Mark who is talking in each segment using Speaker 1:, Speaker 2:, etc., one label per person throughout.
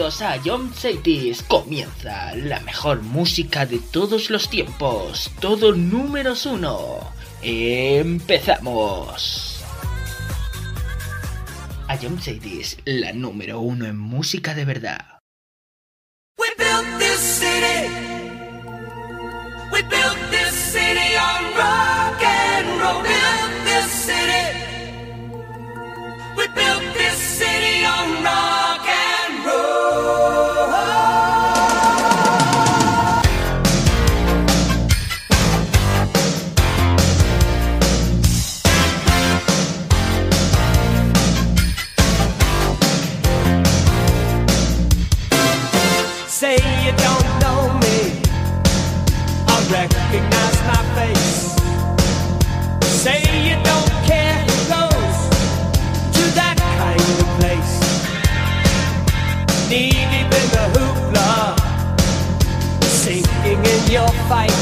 Speaker 1: bienvenidos a John Saitis. Comienza la mejor música de todos los tiempos, todo números uno. Empezamos. A John Saitis, la número uno en música de verdad.
Speaker 2: We built this city. We built this city on rock and roll. Built this city. We built this city on rock.
Speaker 3: Lord. your fight.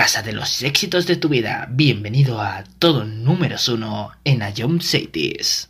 Speaker 4: Casa de los éxitos de tu vida. Bienvenido a todo números uno en Ayom Cities.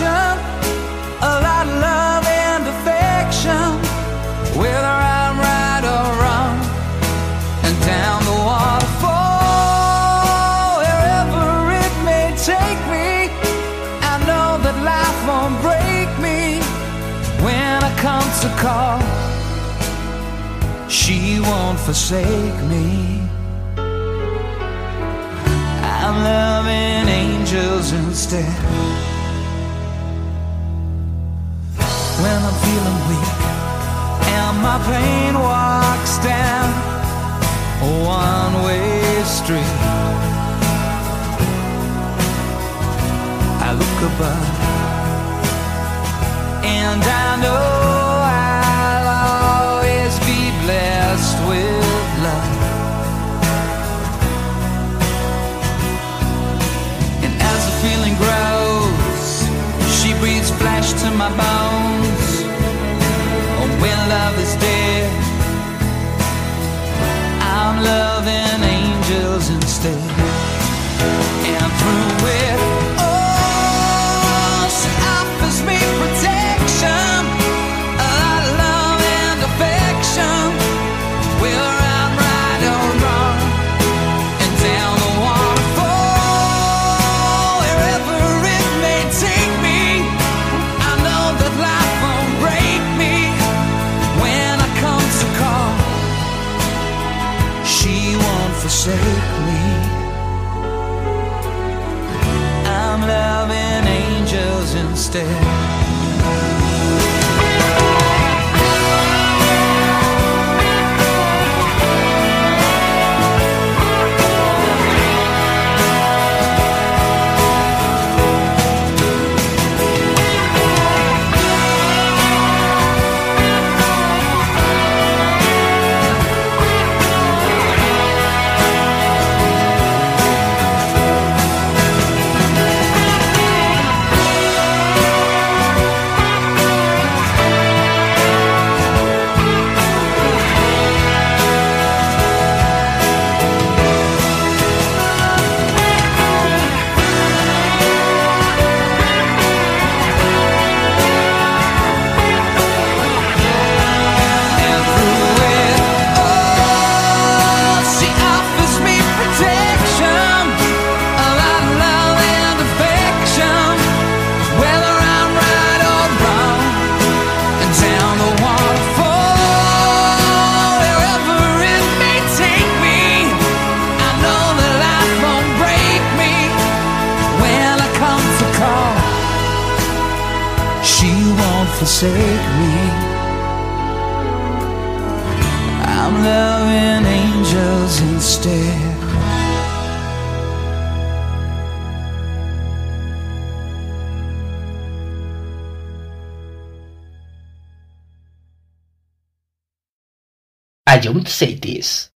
Speaker 5: a lot of love and affection, whether I'm right or wrong, and down the waterfall, wherever it may take me. I know that life won't break me when I come to call. She won't forsake me. I'm loving angels instead. Pain walks down a one-way street, I look above and I know instead. forsake me. I'm loving angels instead.
Speaker 1: I don't say this.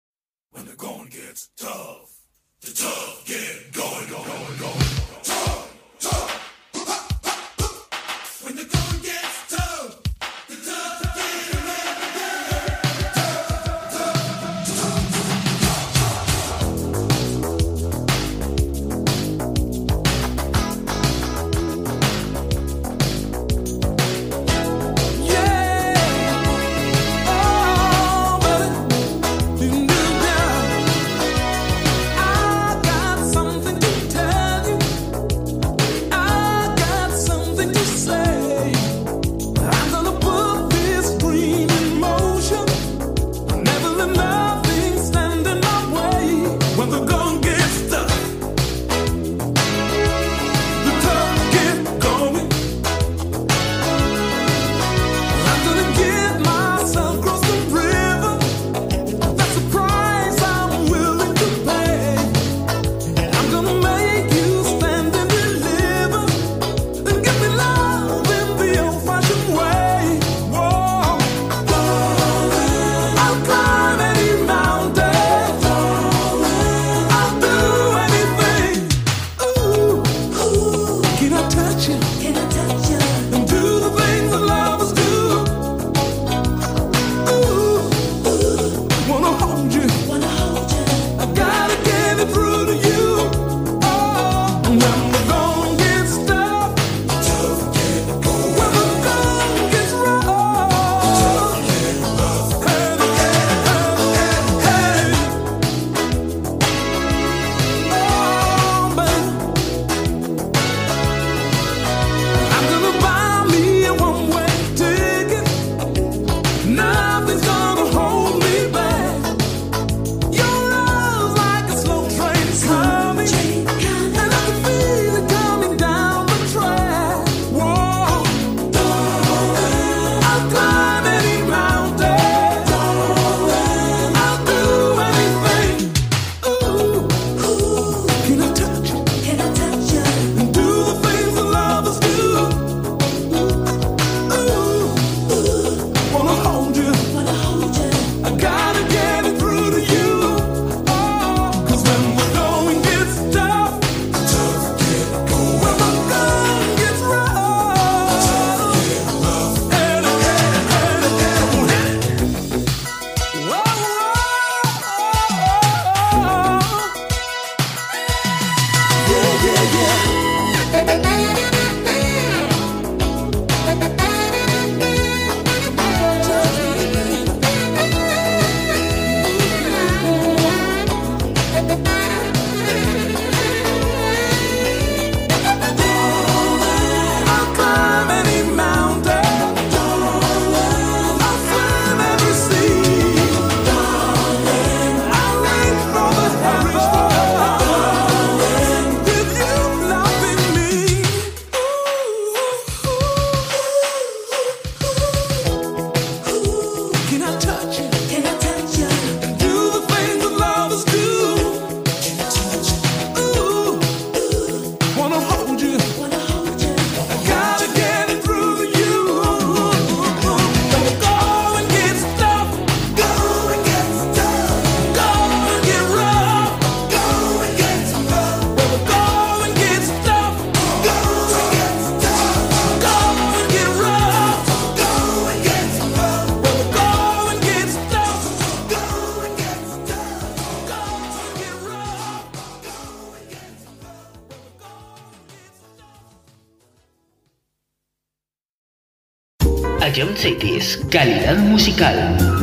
Speaker 1: Calidad musical.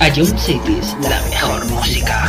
Speaker 2: A
Speaker 6: Jump Cities, la mejor música.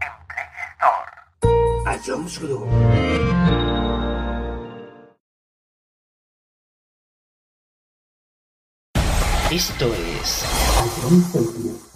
Speaker 7: 嗯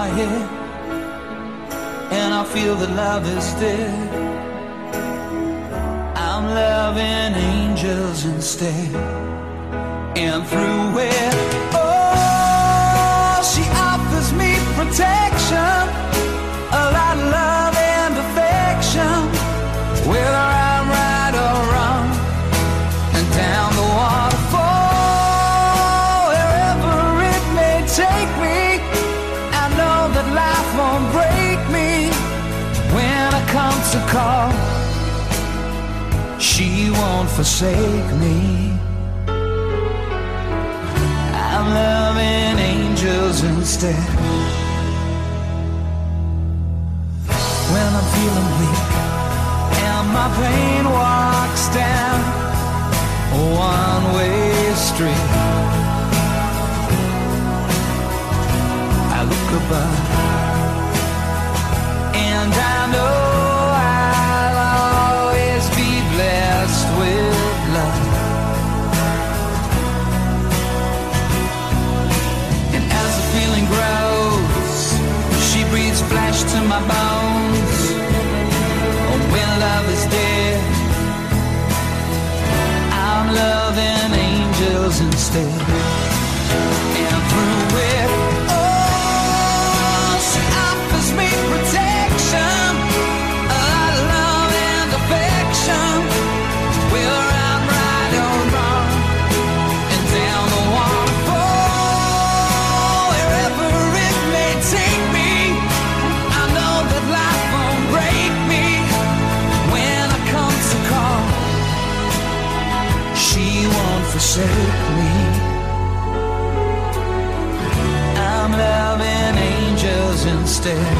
Speaker 7: my
Speaker 5: head and I feel that love is dead. I'm loving angels instead and through it. forsake me. I'm loving angels instead. When I'm feeling weak and my pain walks down one way street. stay real. said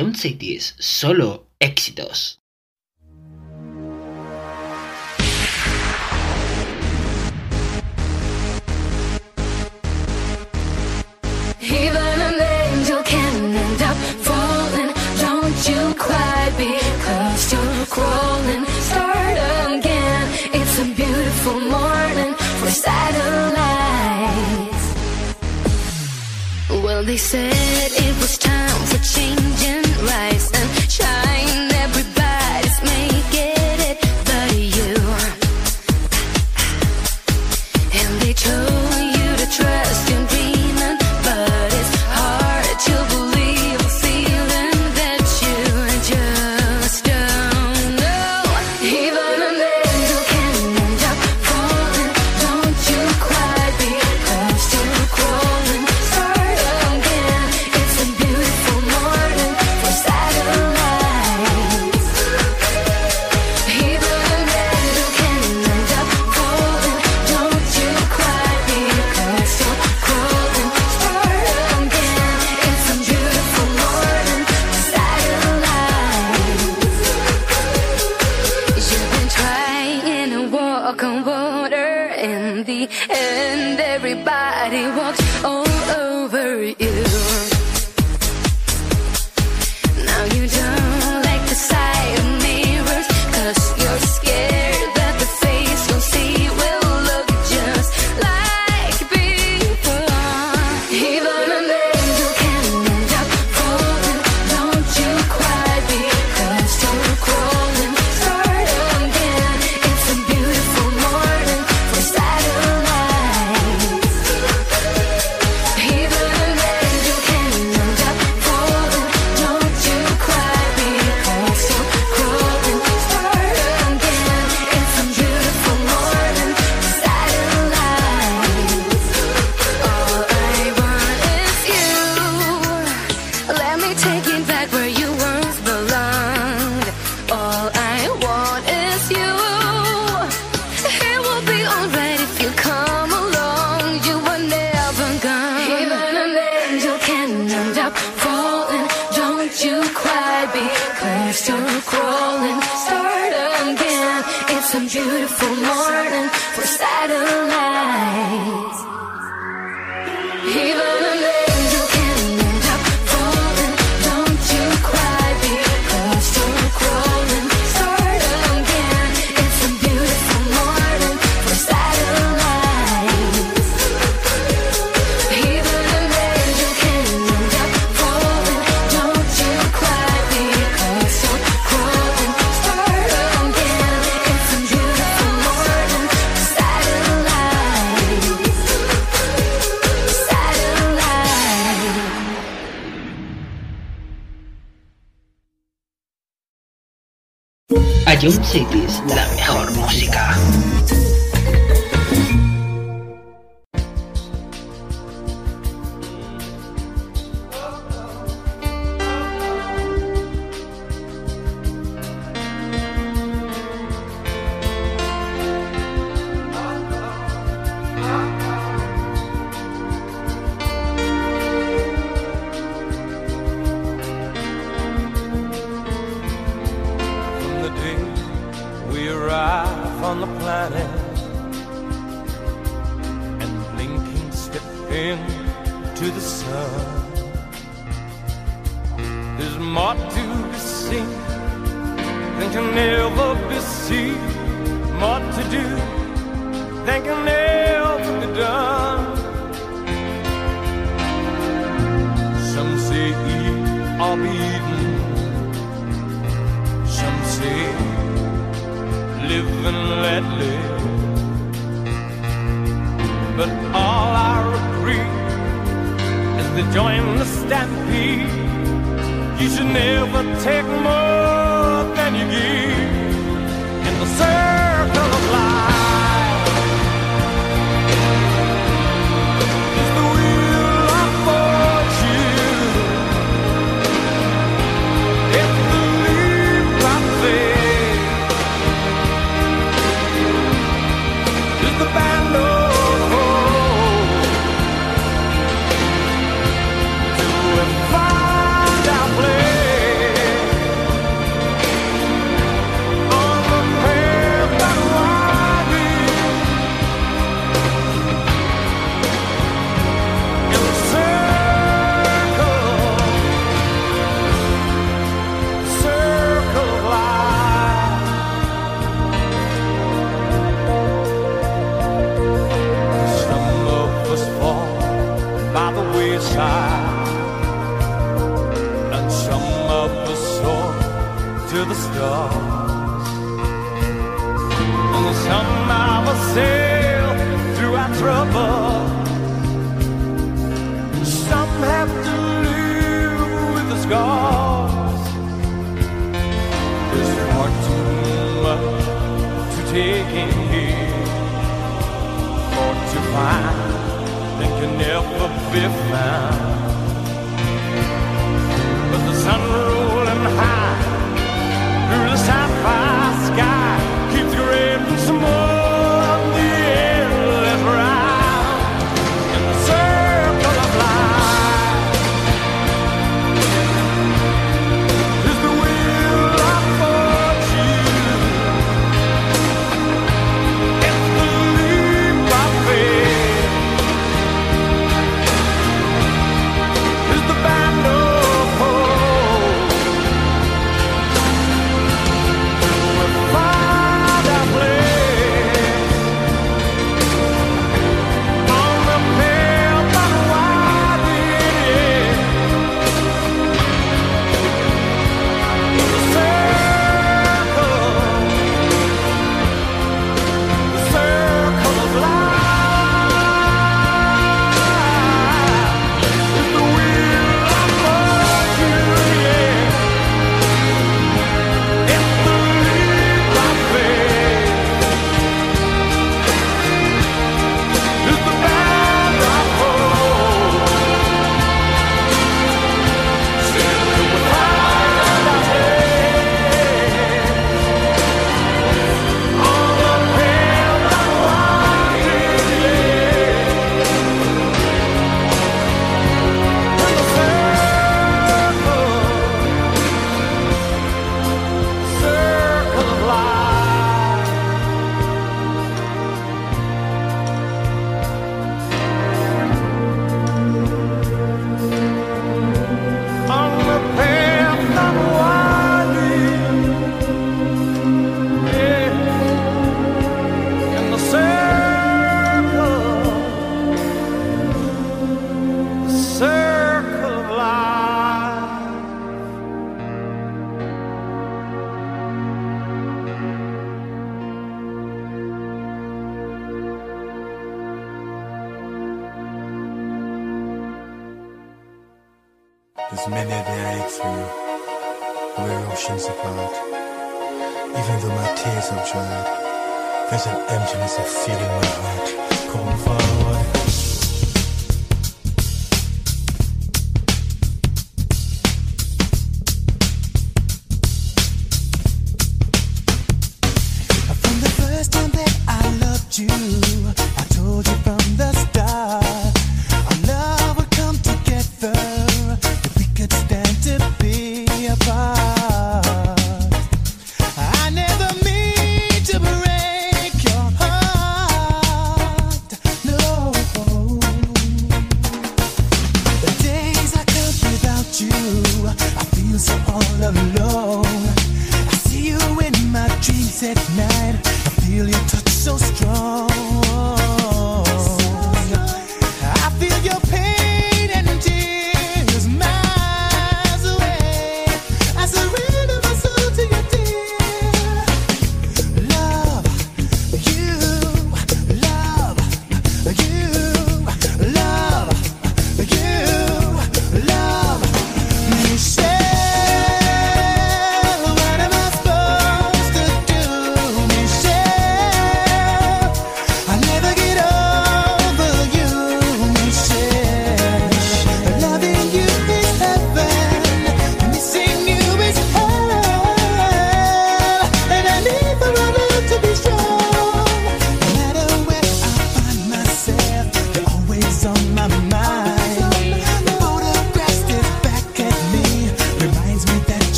Speaker 4: Young Cities, solo éxitos.
Speaker 8: Even an angel can end up falling. Don't you cry because you're crawling. Start again. It's a beautiful morning for satellites. Well, they
Speaker 9: say.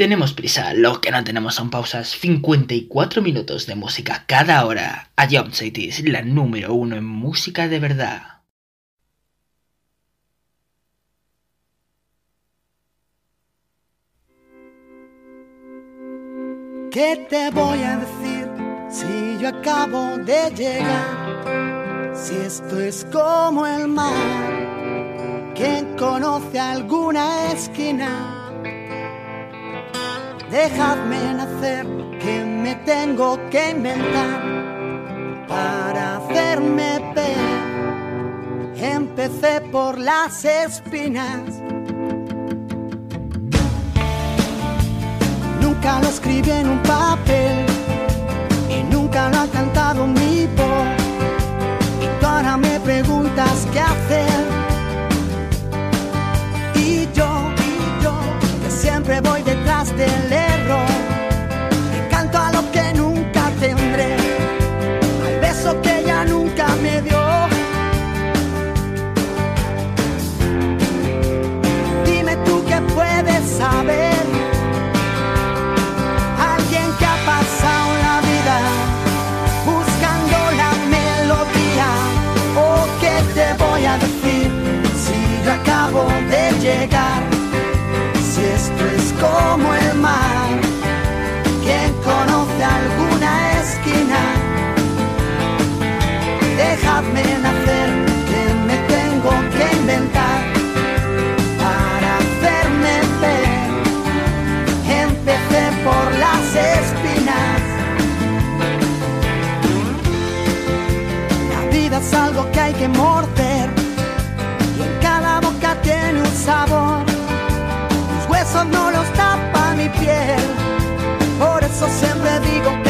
Speaker 1: Tenemos prisa, lo que no tenemos son pausas. 54 minutos de música cada hora. A Jump Cities, la número uno en música de verdad.
Speaker 10: ¿Qué te voy a decir si yo acabo de llegar? Si esto es como el mar, ¿quién conoce alguna esquina? Dejadme nacer, que me tengo que inventar para hacerme ver. Empecé por las espinas. Nunca lo escribí en un papel del error. Y canto a lo que nunca tendré, al beso que ella nunca me dio. Dime tú qué puedes saber. Alguien que ha pasado la vida buscando la melodía. ¿O qué te voy a decir si yo acabo de llegar? Como el mar, ¿quién conoce alguna esquina? Dejadme nacer, que me tengo que inventar para hacerme ver. Empecé por las espinas. La vida es algo que hay que morder y en cada boca tiene un sabor besos no los tapa mi piel. Por eso siempre digo que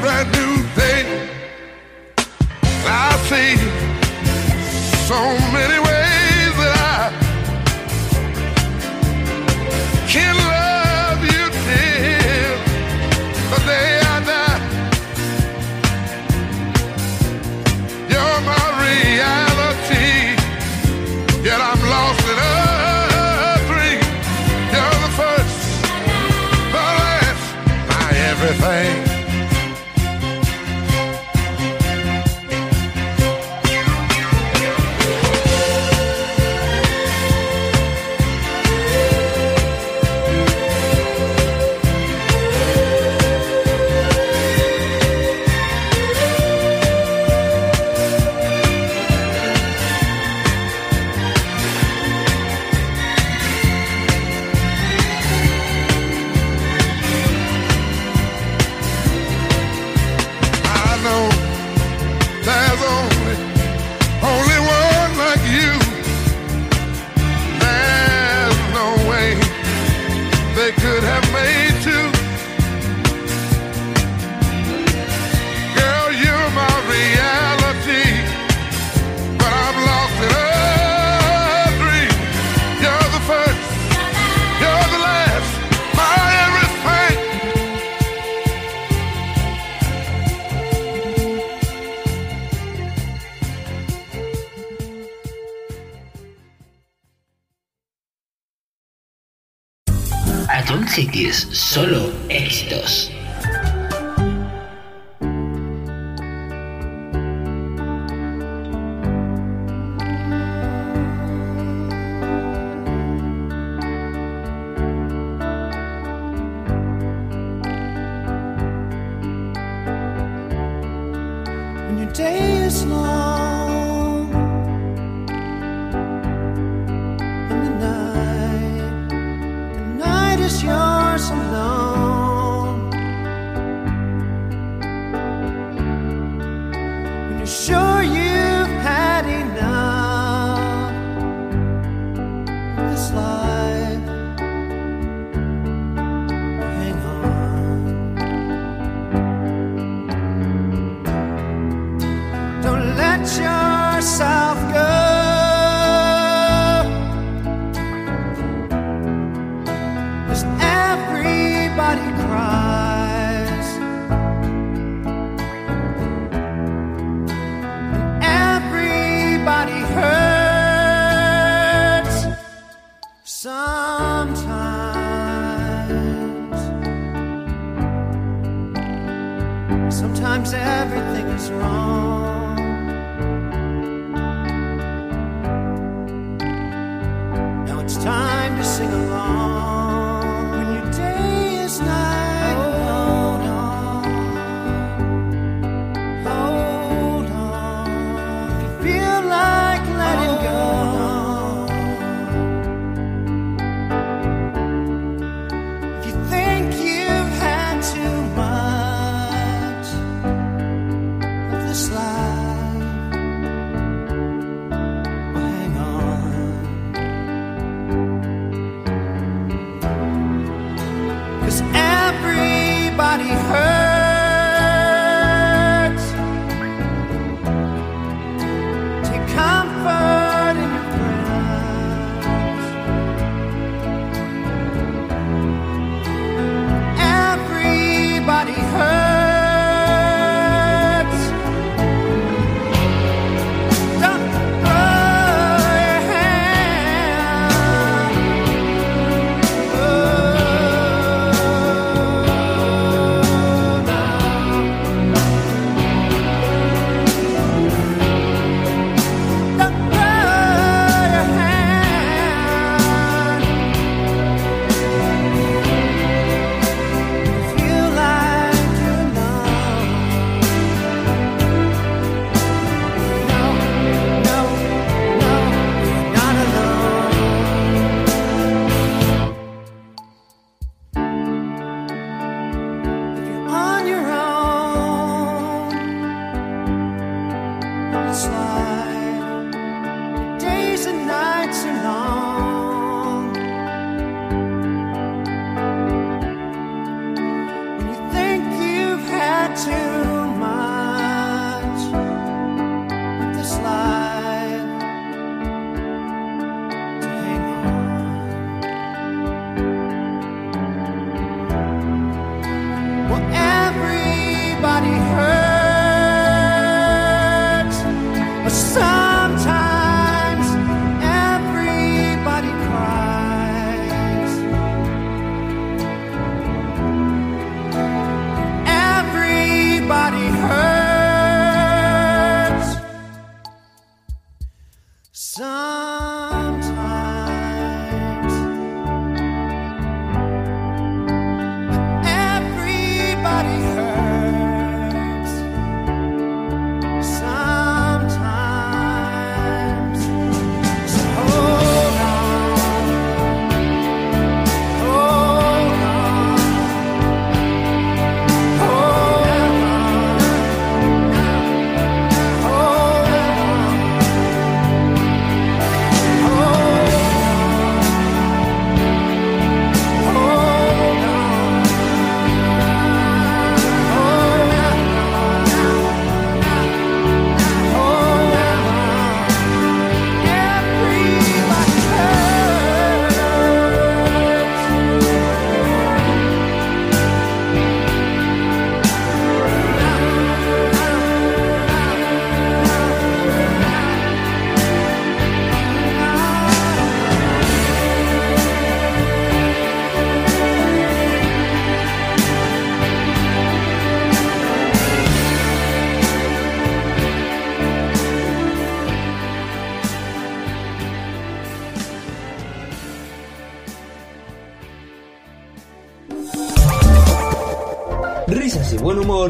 Speaker 11: Brand new day. I see so
Speaker 12: solo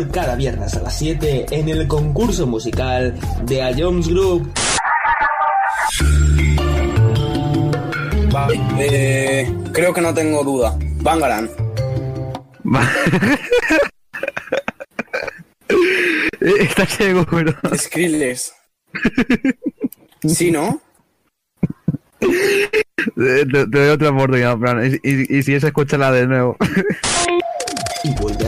Speaker 13: cada viernes a las 7 en el concurso musical de A Jones Group.
Speaker 14: Vale, eh, creo que no tengo duda. Bangaran.
Speaker 15: Estás seguro.
Speaker 14: Skrillex. ¿Sí, no?
Speaker 15: Te, te doy otra oportunidad, Fran. Y, y- y si es, escúchala de nuevo.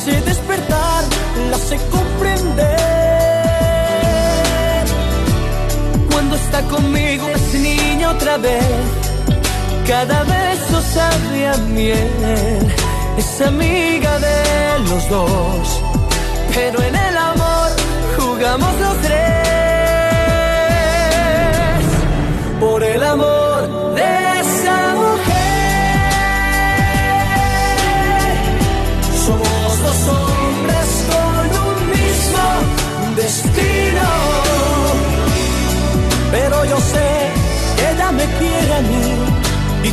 Speaker 16: hace despertar, la hace comprender. Cuando está conmigo es niña otra vez, cada beso sabe a miel. Es amiga de los dos, pero en el amor jugamos los tres.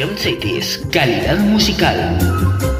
Speaker 17: Jump Cities, calidad musical.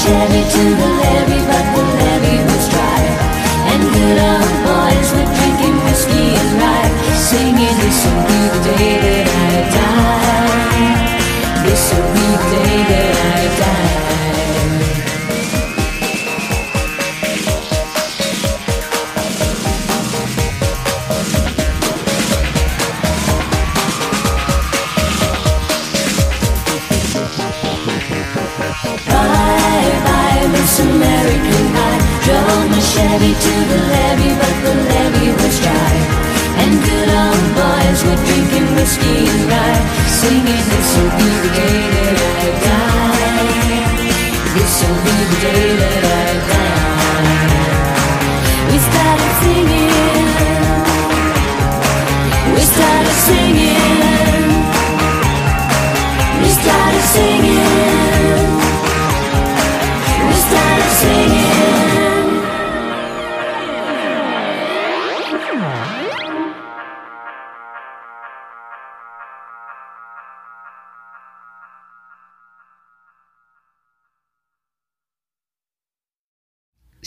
Speaker 18: Chevy to the levee,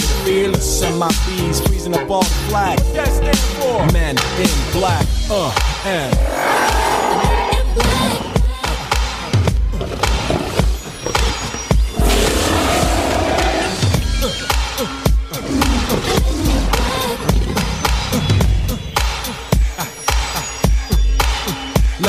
Speaker 19: we're the fearless MIBs freezing up all the flag. That stand for men in black uh and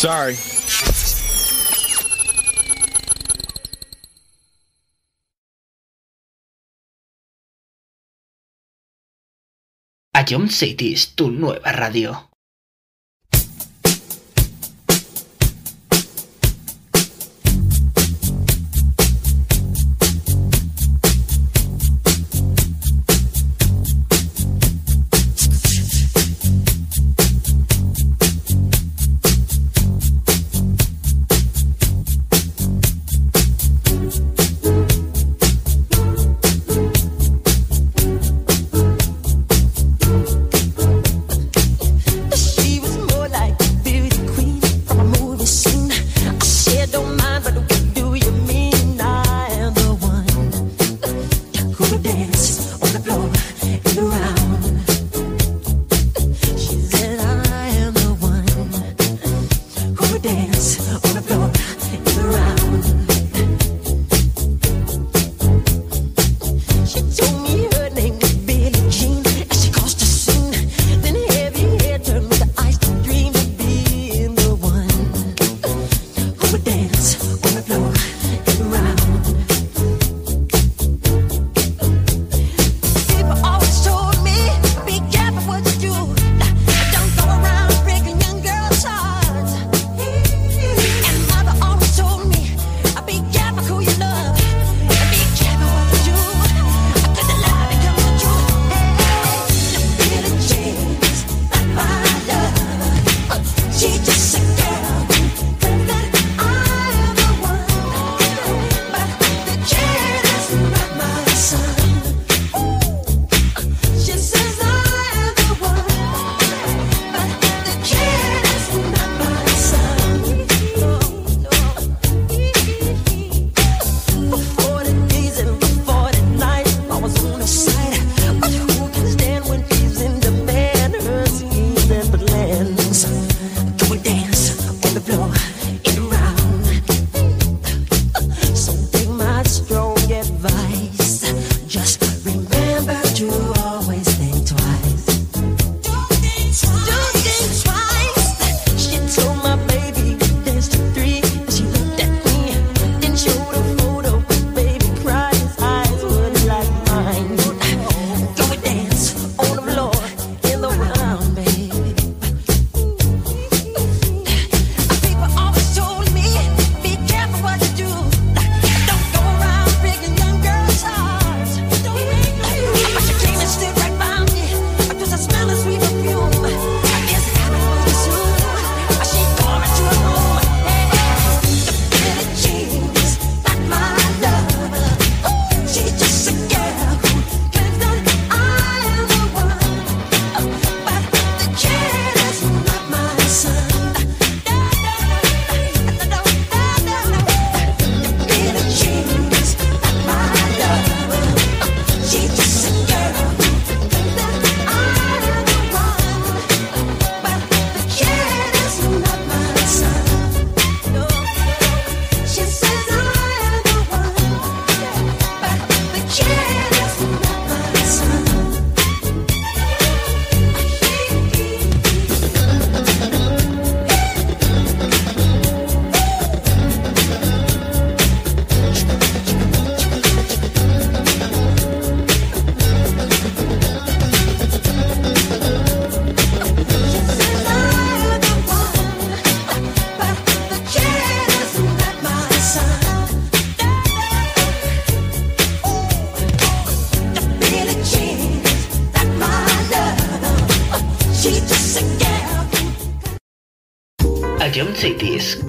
Speaker 19: Sorry.
Speaker 1: A John Cities, tu nueva radio.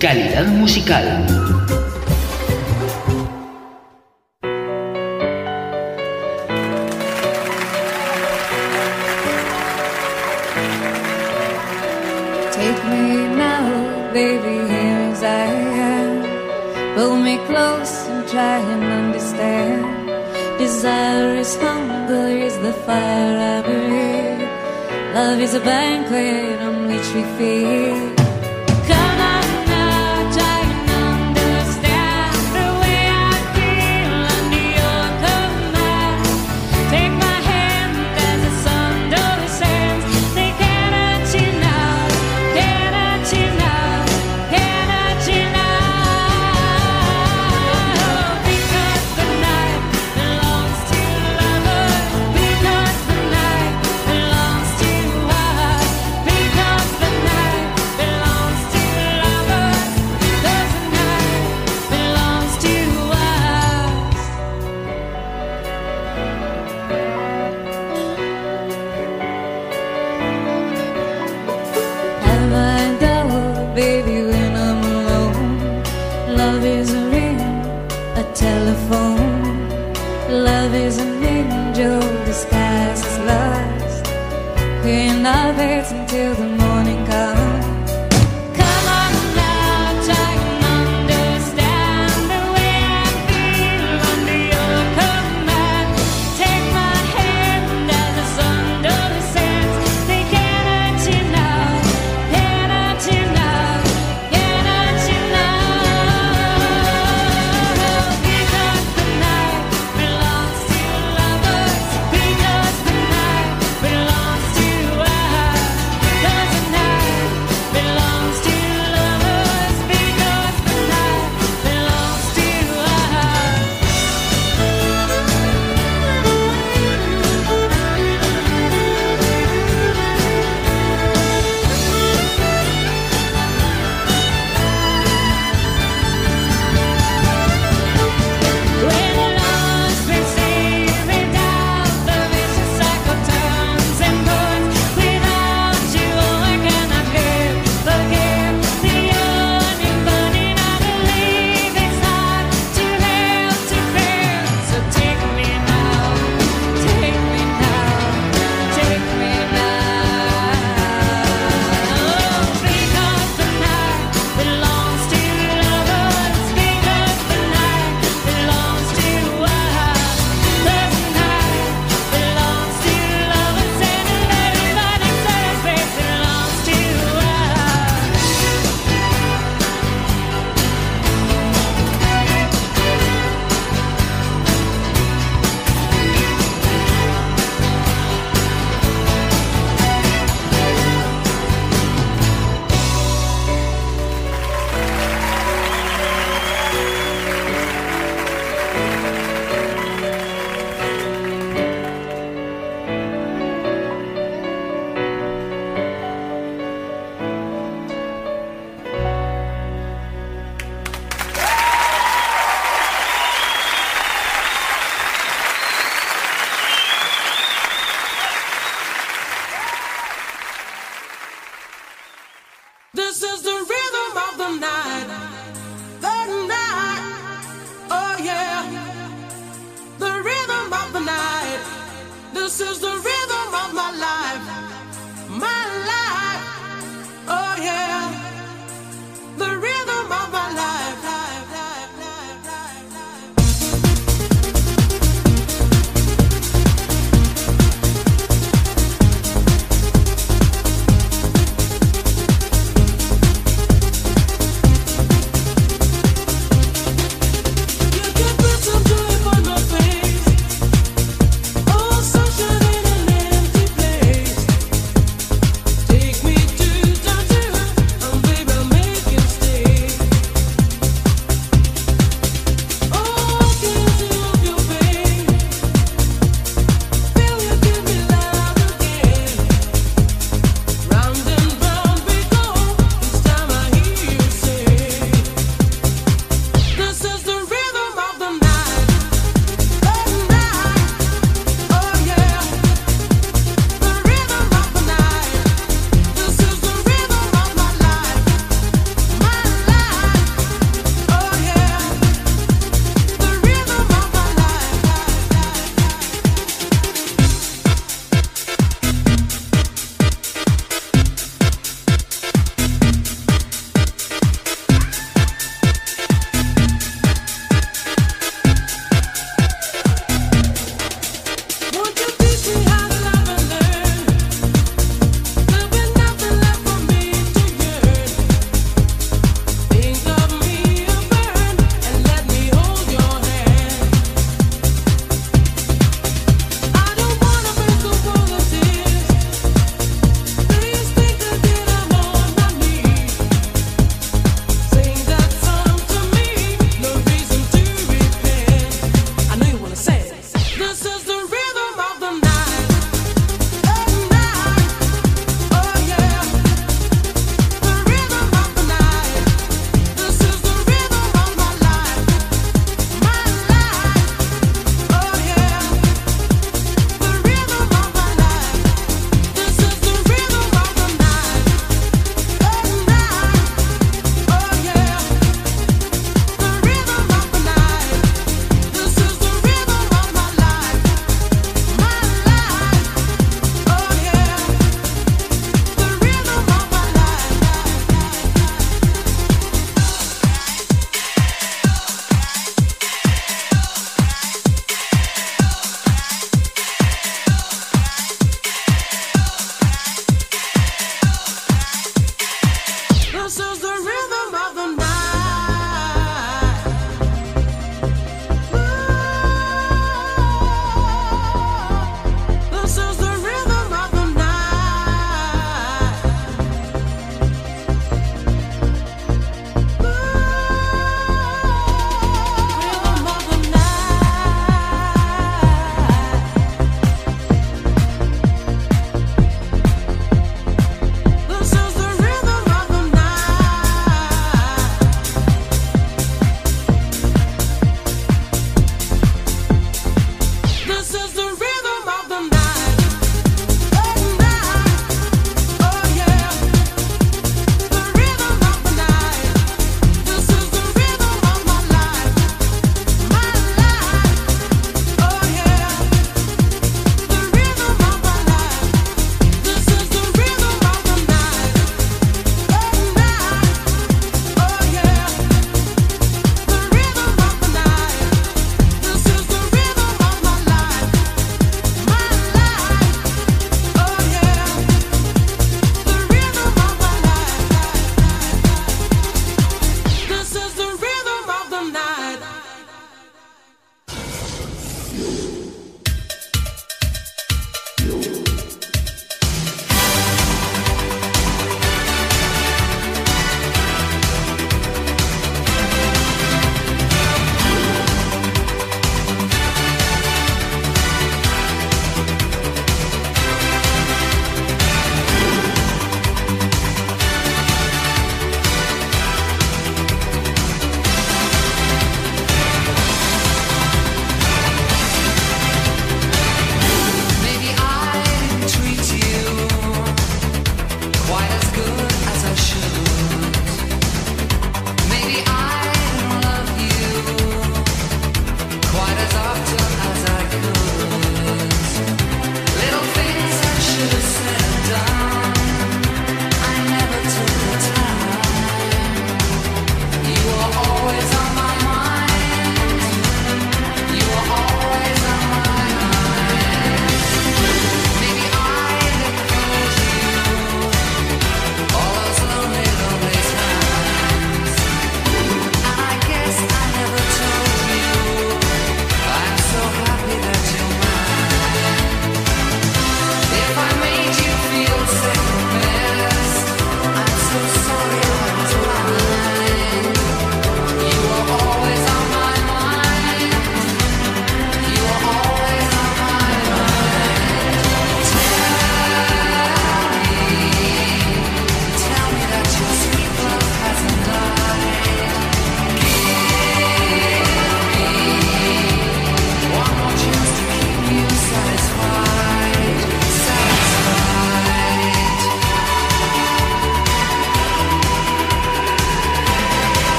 Speaker 20: Calidad musical.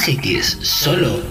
Speaker 4: John Cities, solo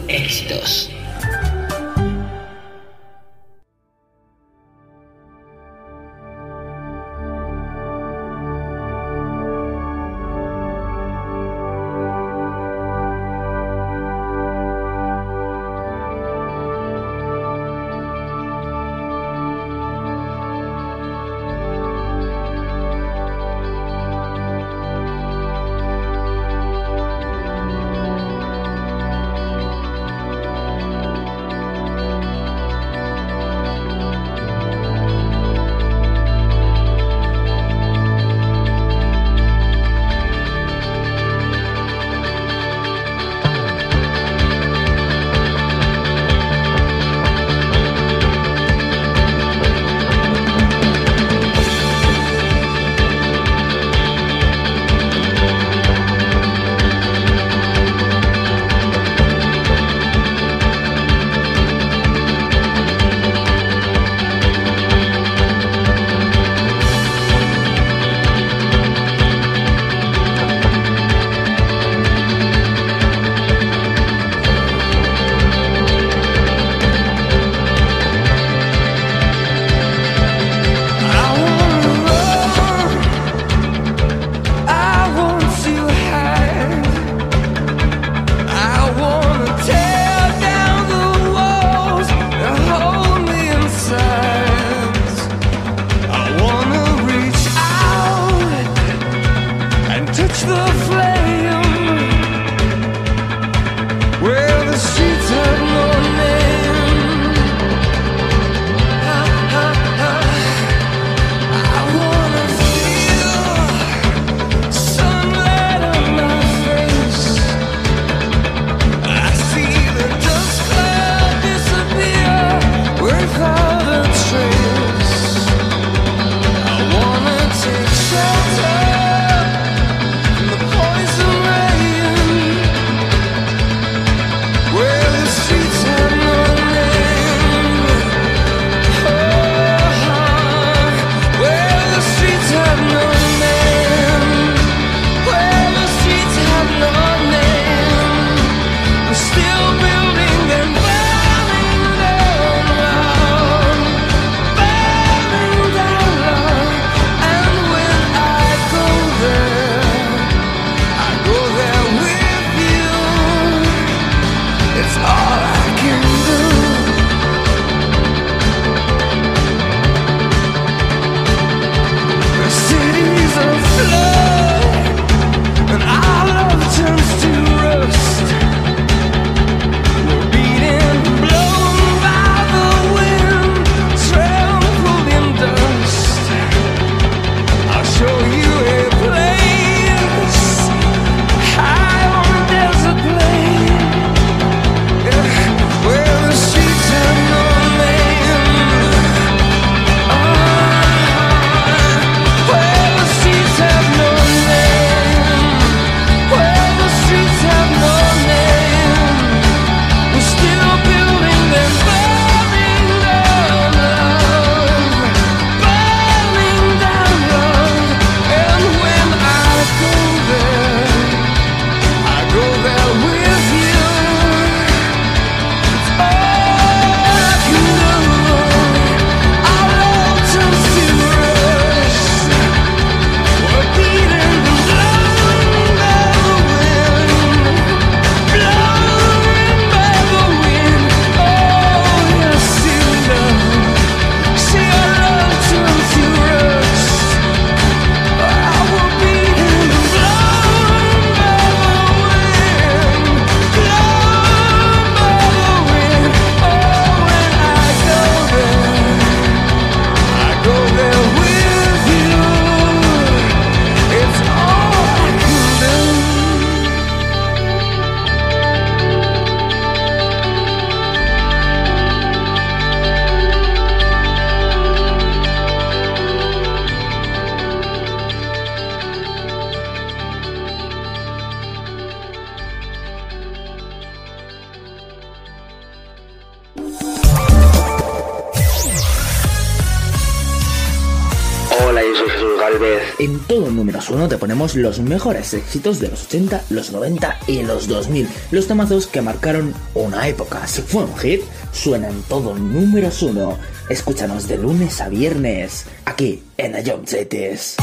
Speaker 4: los mejores éxitos de los 80, los 90 y los 2000. Los temazos que marcaron una época. Si fue un hit, suena en todo números uno. Escúchanos de lunes a viernes, aquí en Cities.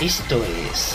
Speaker 21: Esto es.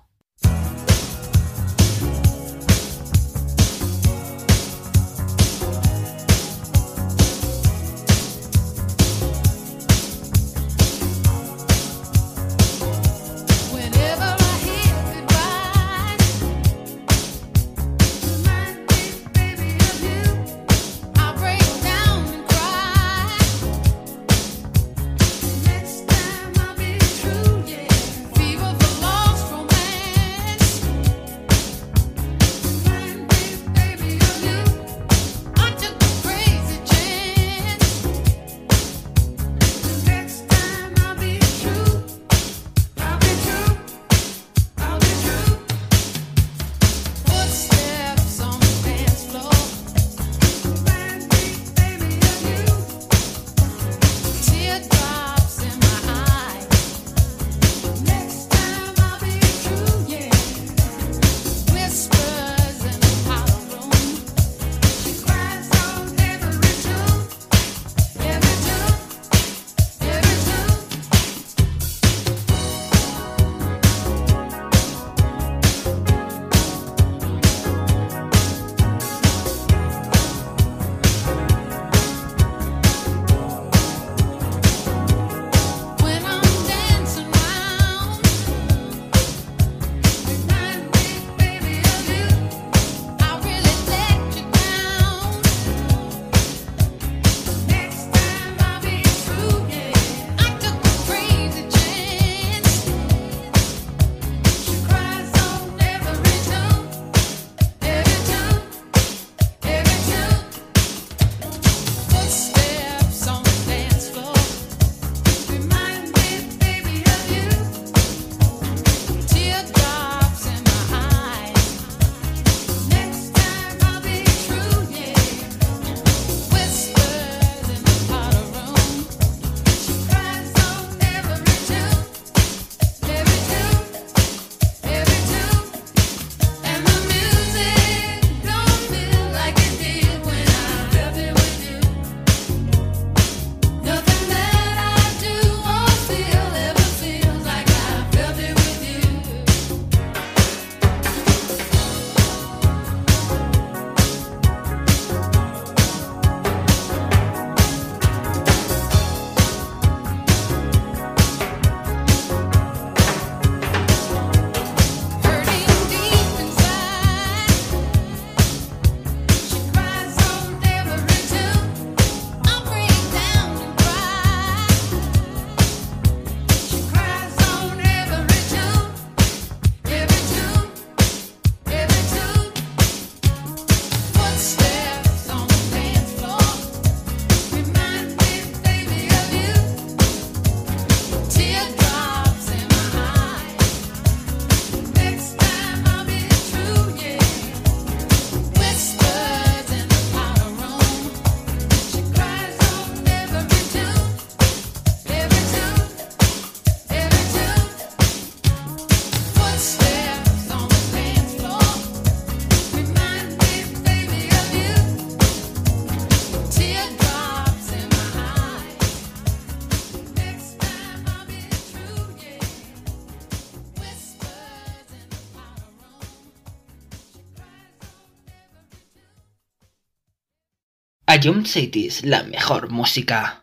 Speaker 22: Jump Cities, la mejor música.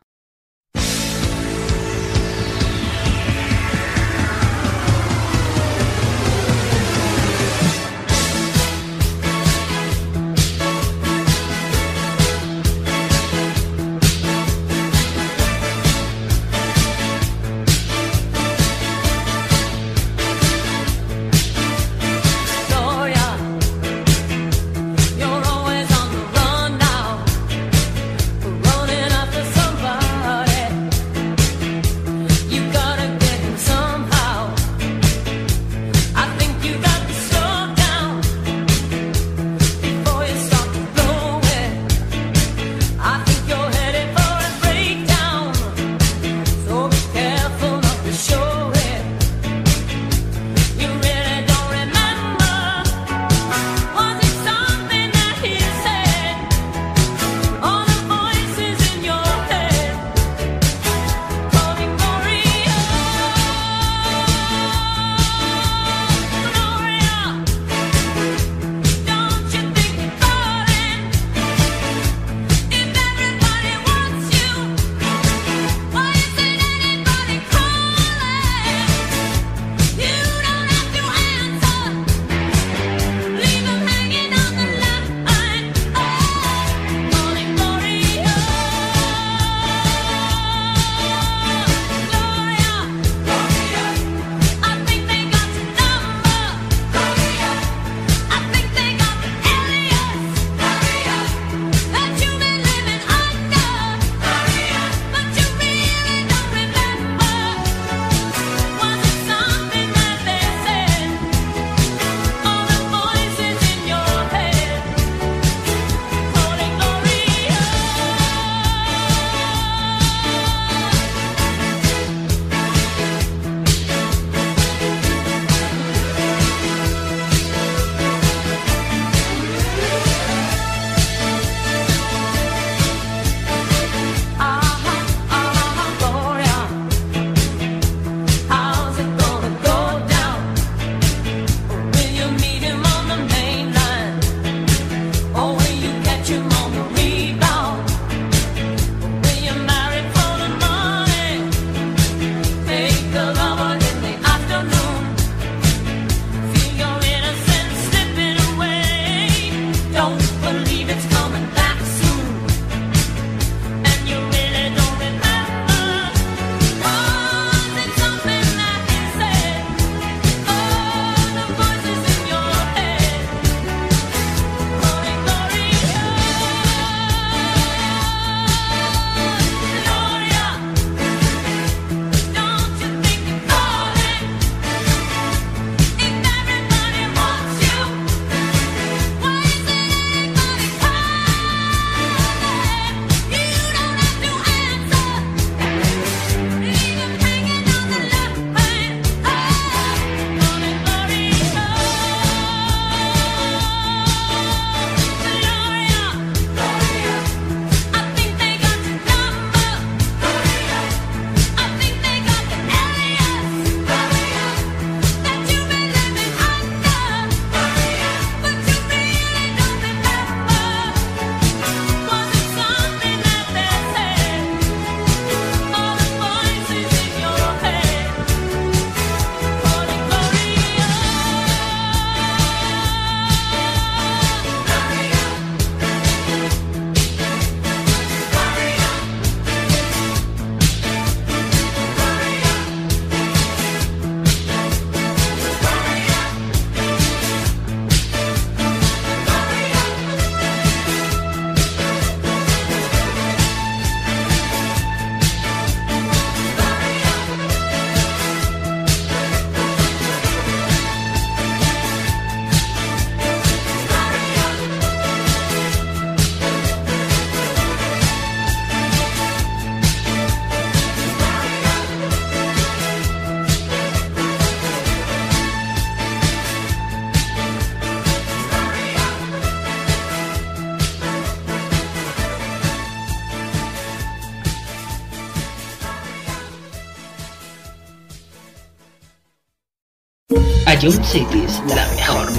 Speaker 22: Jump Cities, la mejor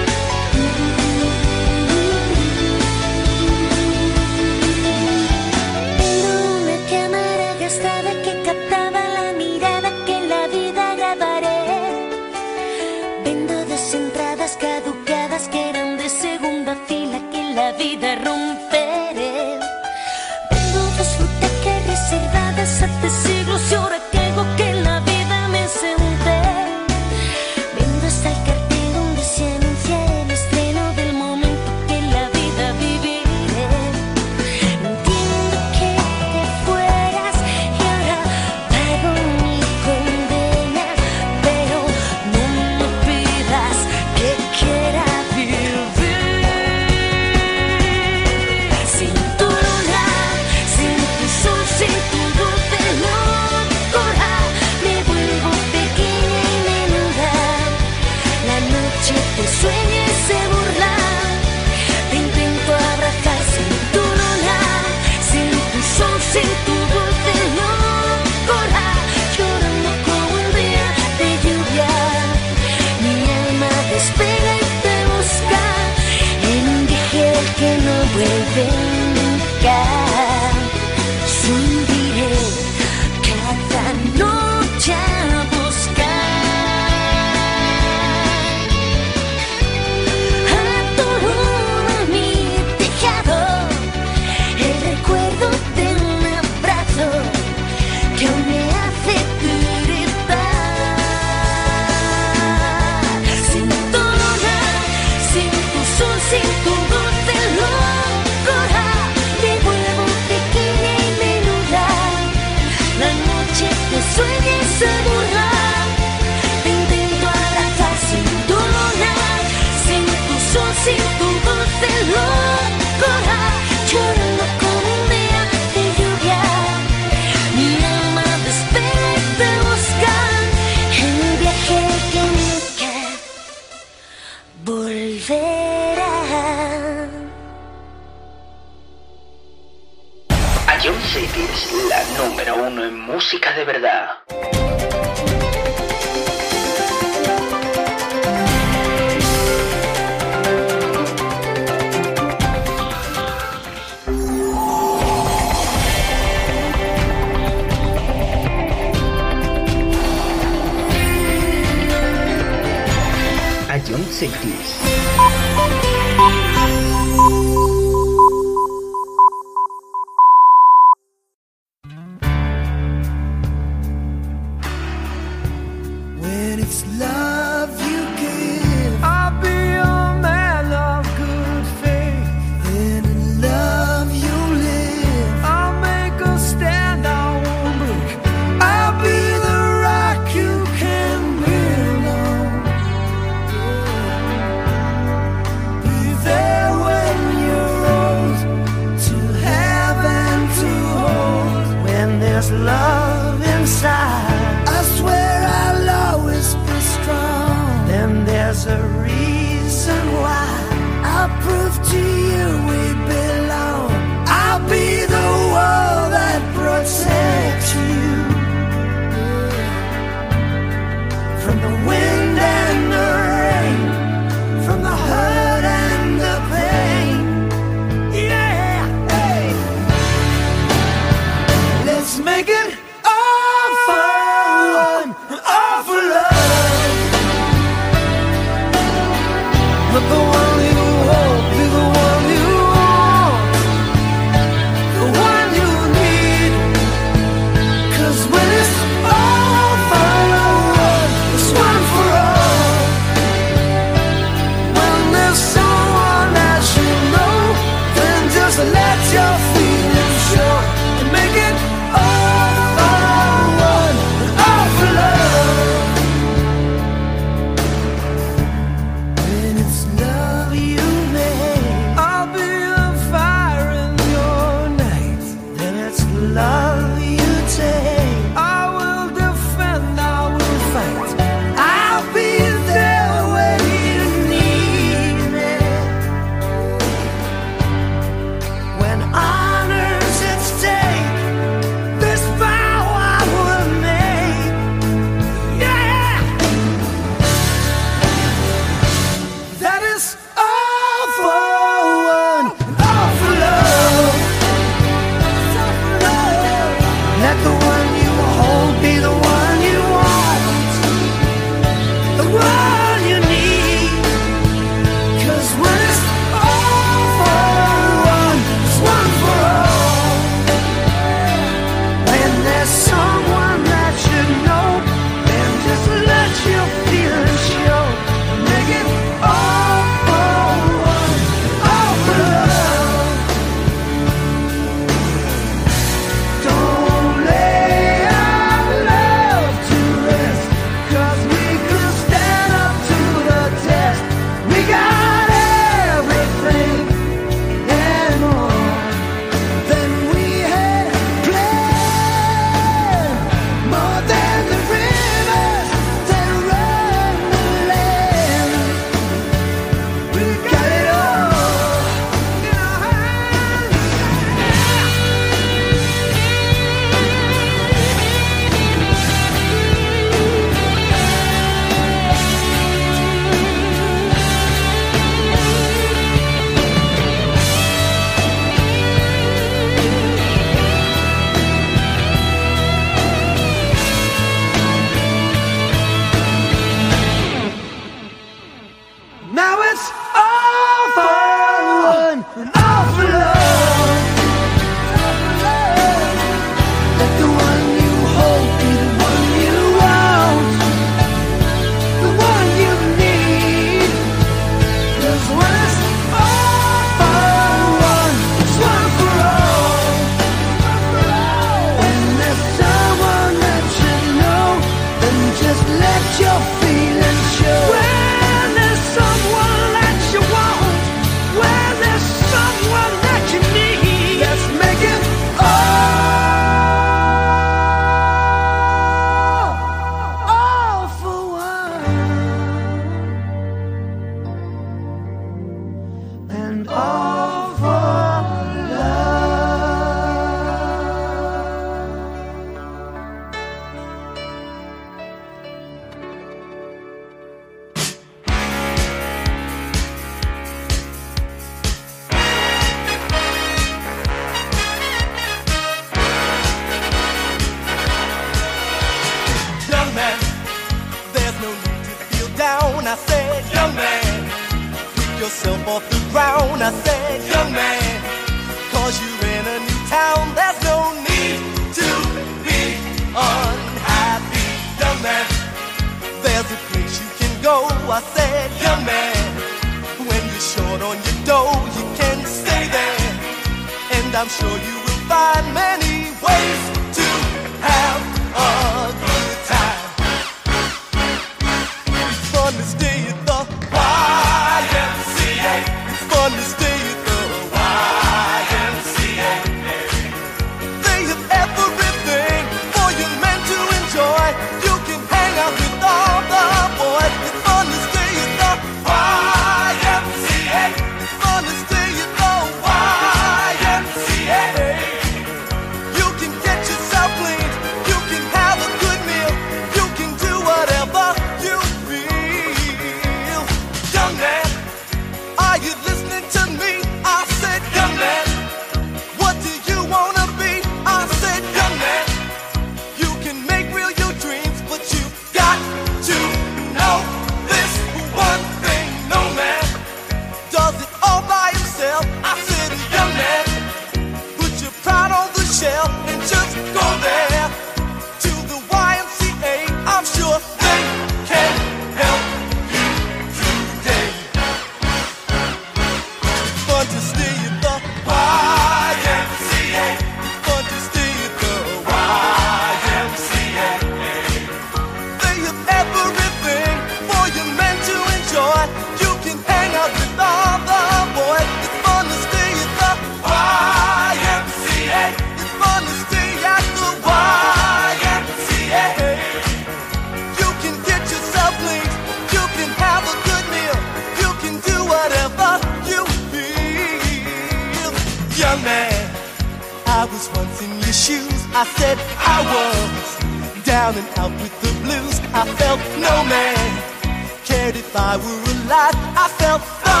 Speaker 23: I were alive, I felt the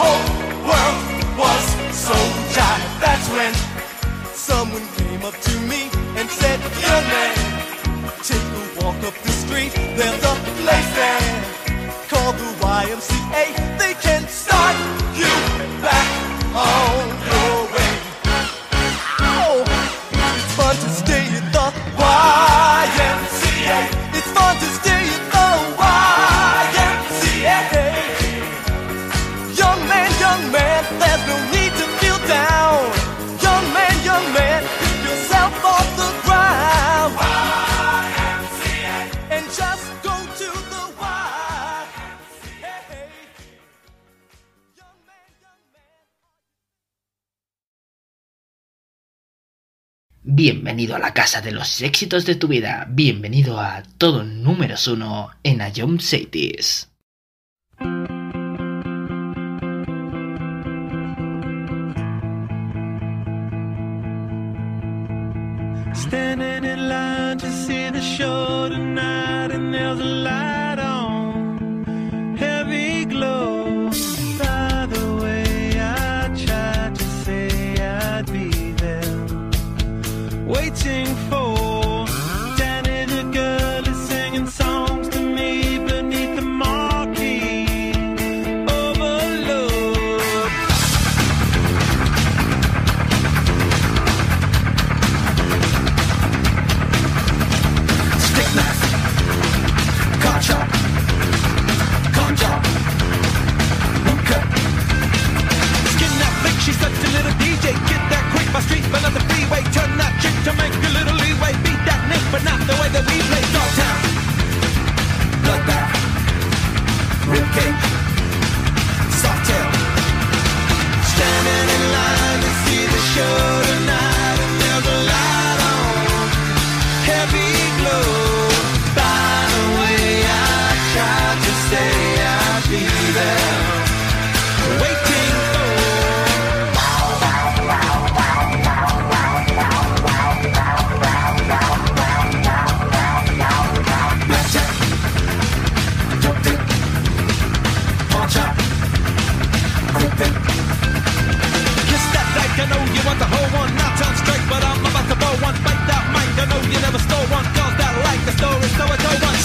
Speaker 23: whole world was so jive. That's when someone came up to me and said, Young man, take a walk up the street. There's a place there called the YMCA. They can start you back on your
Speaker 24: Bienvenido a la casa de los éxitos de tu vida. Bienvenido a todo números uno en Ayom Cities.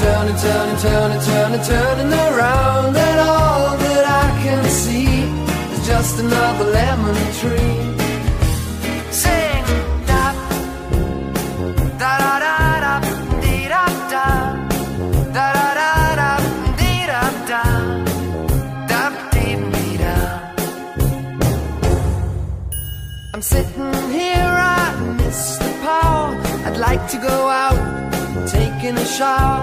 Speaker 17: Turning, turning, turning, turning, turning around, and all that I can see is just another lemon tree. Sing da da da da da dee da da da da da da dee da da da dee dee da. I'm sitting here, I miss the power. I'd like to go out, taking a shower,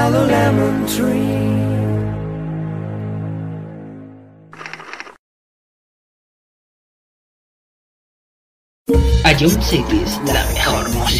Speaker 17: Yellow lemon tree.
Speaker 1: A Jump Cities, la mejor música.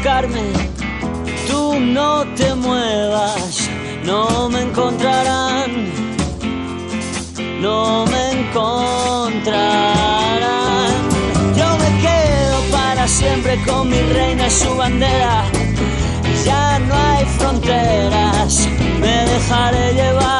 Speaker 16: Buscarme. Tú no te muevas, no me encontrarán. No me encontrarán. Yo me quedo para siempre con mi reina y su bandera. Ya no hay fronteras, me dejaré llevar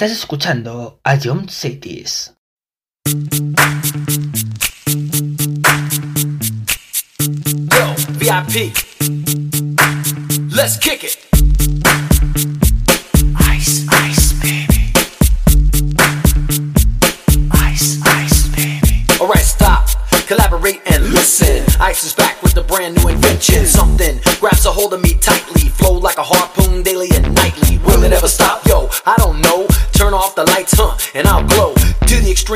Speaker 1: Estás escuchando a John Cities.
Speaker 25: Yo, VIP. Let's kick it. Ice, ice, baby. Ice, ice, baby. Alright, stop. Collaborate and listen. Ice is back with a brand new invention. Something grabs a hold of me tightly.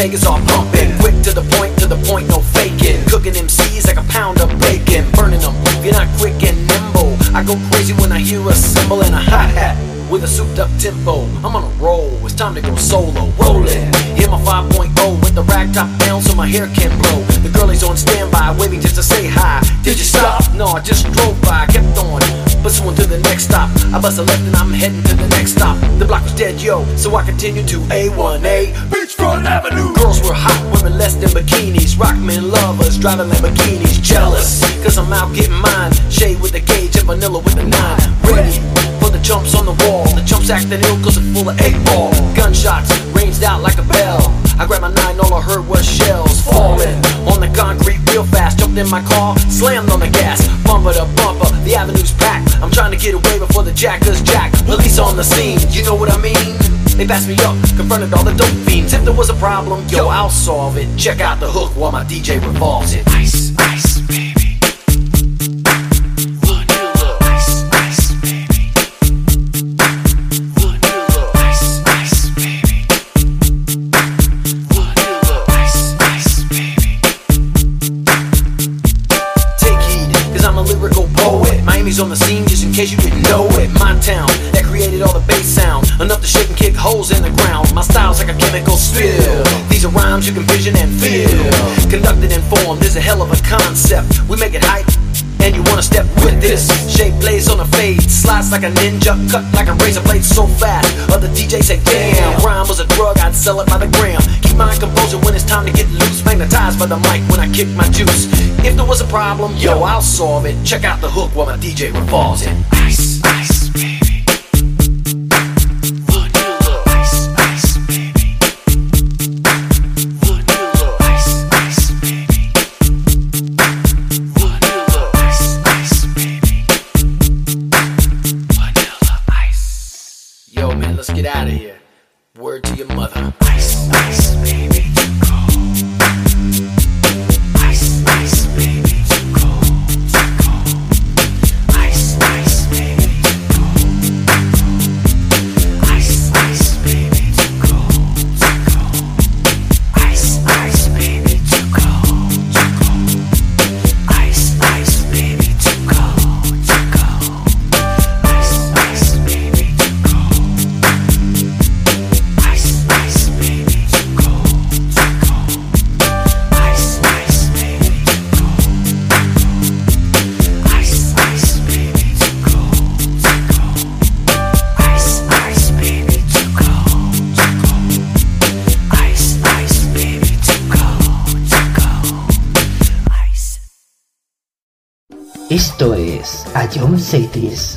Speaker 25: Vegas are pumping. Quick to the point, to the point, no faking. Cooking MCs like a pound of bacon, burning them. If you're not quick and nimble, I go crazy when I hear a cymbal and a hi hat. With a souped up tempo, I'm on a roll. It's time to go solo, rolling. Hit my 5.0 with the rag top down so my hair can blow. The girlies on standby, waving just to say hi. Did you stop? No, I just drove by, kept on. Pursuing to the next stop. I bust a left and I'm heading to the next stop. The block was dead, yo, so I continued to A1A. Beachfront Avenue. Girls were hot, women less than bikinis. Rockmen lovers, driving Lamborghinis. Jealous, cause I'm out getting mine. Shade with the gauge and vanilla with the nine. Ready for the jumps on the wall. The jumps acting ill cause it's full of eight ball. Gunshots ranged out like a bell. I grabbed my nine, all I heard was shells falling on the concrete real fast. Jumped in my car, slammed on the gas, bumper to bumper. The avenue's packed. I'm trying to get away before the jackers jack. Police on the scene, you know what I mean? They passed me up, confronted all the dope fiends. If there was a problem, yo, I'll solve it. Check out the hook while my DJ revolves it. Ice, on the scene just in case you didn't know it. My town that created all the bass sound, enough to shake and kick holes in the ground. My style's like a chemical spill. These are rhymes you can vision and feel. Conducted and formed is a hell of a concept. We make it hype and you wanna step with this. Shape blaze on a fade, slides like a ninja, cut like a razor blade so fast. Other DJs say, damn, rhyme was a drug, I'd sell it by the gram. Keep my composure when it's time to get loose, magnetized by the mic when I kick my juice. If there was a problem, yo, I'll solve it. Check out the hook while my DJ revolves it. Ice.
Speaker 26: say
Speaker 27: this.